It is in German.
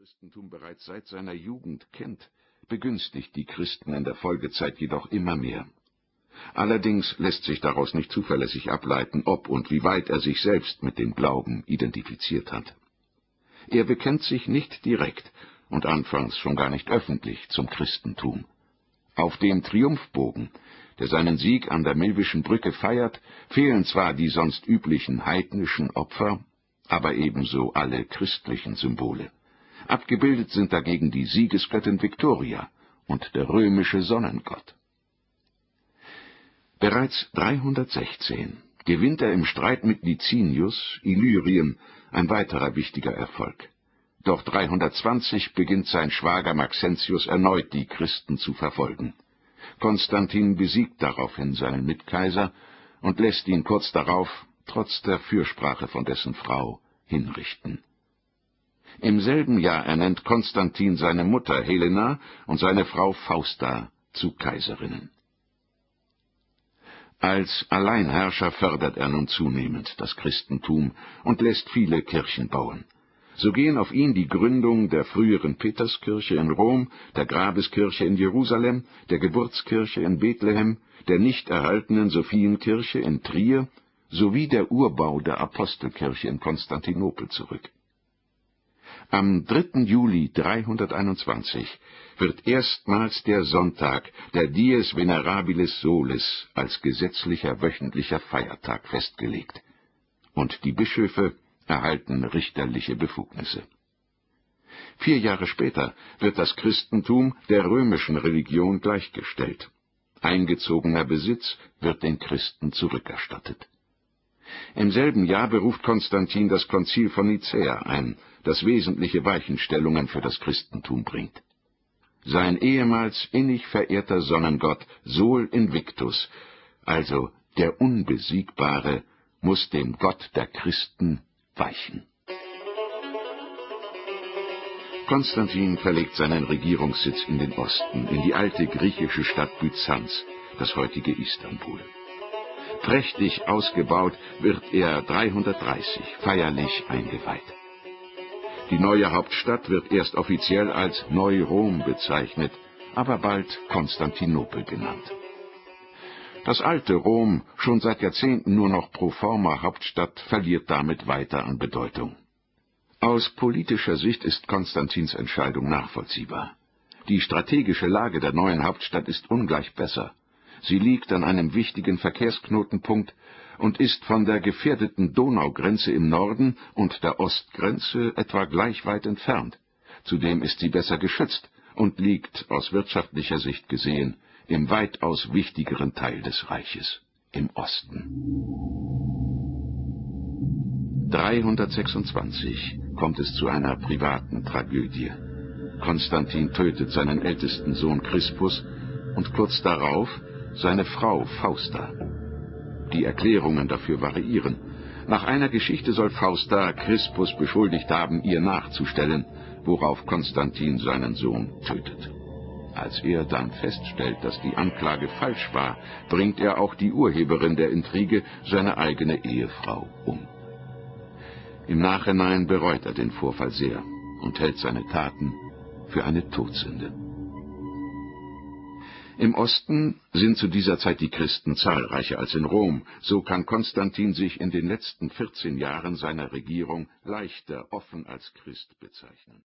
Christentum bereits seit seiner Jugend kennt, begünstigt die Christen in der Folgezeit jedoch immer mehr. Allerdings lässt sich daraus nicht zuverlässig ableiten, ob und wie weit er sich selbst mit dem Glauben identifiziert hat. Er bekennt sich nicht direkt und anfangs schon gar nicht öffentlich zum Christentum. Auf dem Triumphbogen, der seinen Sieg an der Milwischen Brücke feiert, fehlen zwar die sonst üblichen heidnischen Opfer, aber ebenso alle christlichen Symbole. Abgebildet sind dagegen die Siegesgöttin Victoria und der römische Sonnengott. Bereits 316 gewinnt er im Streit mit Licinius Illyrien, ein weiterer wichtiger Erfolg. Doch 320 beginnt sein Schwager Maxentius erneut die Christen zu verfolgen. Konstantin besiegt daraufhin seinen Mitkaiser und lässt ihn kurz darauf, trotz der Fürsprache von dessen Frau, hinrichten. Im selben Jahr ernennt Konstantin seine Mutter Helena und seine Frau Fausta zu Kaiserinnen. Als Alleinherrscher fördert er nun zunehmend das Christentum und lässt viele Kirchen bauen. So gehen auf ihn die Gründung der früheren Peterskirche in Rom, der Grabeskirche in Jerusalem, der Geburtskirche in Bethlehem, der nicht erhaltenen Sophienkirche in Trier sowie der Urbau der Apostelkirche in Konstantinopel zurück. Am 3. Juli 321 wird erstmals der Sonntag, der Dies Venerabilis Solis, als gesetzlicher wöchentlicher Feiertag festgelegt, und die Bischöfe erhalten richterliche Befugnisse. Vier Jahre später wird das Christentum der römischen Religion gleichgestellt. Eingezogener Besitz wird den Christen zurückerstattet. Im selben Jahr beruft Konstantin das Konzil von Nicäa ein, das wesentliche Weichenstellungen für das Christentum bringt. Sein ehemals innig verehrter Sonnengott Sol Invictus, also der Unbesiegbare, muss dem Gott der Christen weichen. Konstantin verlegt seinen Regierungssitz in den Osten, in die alte griechische Stadt Byzanz, das heutige Istanbul. Prächtig ausgebaut wird er 330 feierlich eingeweiht. Die neue Hauptstadt wird erst offiziell als Neu-Rom bezeichnet, aber bald Konstantinopel genannt. Das alte Rom, schon seit Jahrzehnten nur noch pro forma Hauptstadt, verliert damit weiter an Bedeutung. Aus politischer Sicht ist Konstantins Entscheidung nachvollziehbar. Die strategische Lage der neuen Hauptstadt ist ungleich besser. Sie liegt an einem wichtigen Verkehrsknotenpunkt und ist von der gefährdeten Donaugrenze im Norden und der Ostgrenze etwa gleich weit entfernt. Zudem ist sie besser geschützt und liegt aus wirtschaftlicher Sicht gesehen im weitaus wichtigeren Teil des Reiches, im Osten. 326 kommt es zu einer privaten Tragödie. Konstantin tötet seinen ältesten Sohn Crispus und kurz darauf seine Frau Fausta. Die Erklärungen dafür variieren. Nach einer Geschichte soll Fausta Crispus beschuldigt haben, ihr nachzustellen, worauf Konstantin seinen Sohn tötet. Als er dann feststellt, dass die Anklage falsch war, bringt er auch die Urheberin der Intrige, seine eigene Ehefrau, um. Im Nachhinein bereut er den Vorfall sehr und hält seine Taten für eine Todsünde. Im Osten sind zu dieser Zeit die Christen zahlreicher als in Rom, so kann Konstantin sich in den letzten 14 Jahren seiner Regierung leichter offen als Christ bezeichnen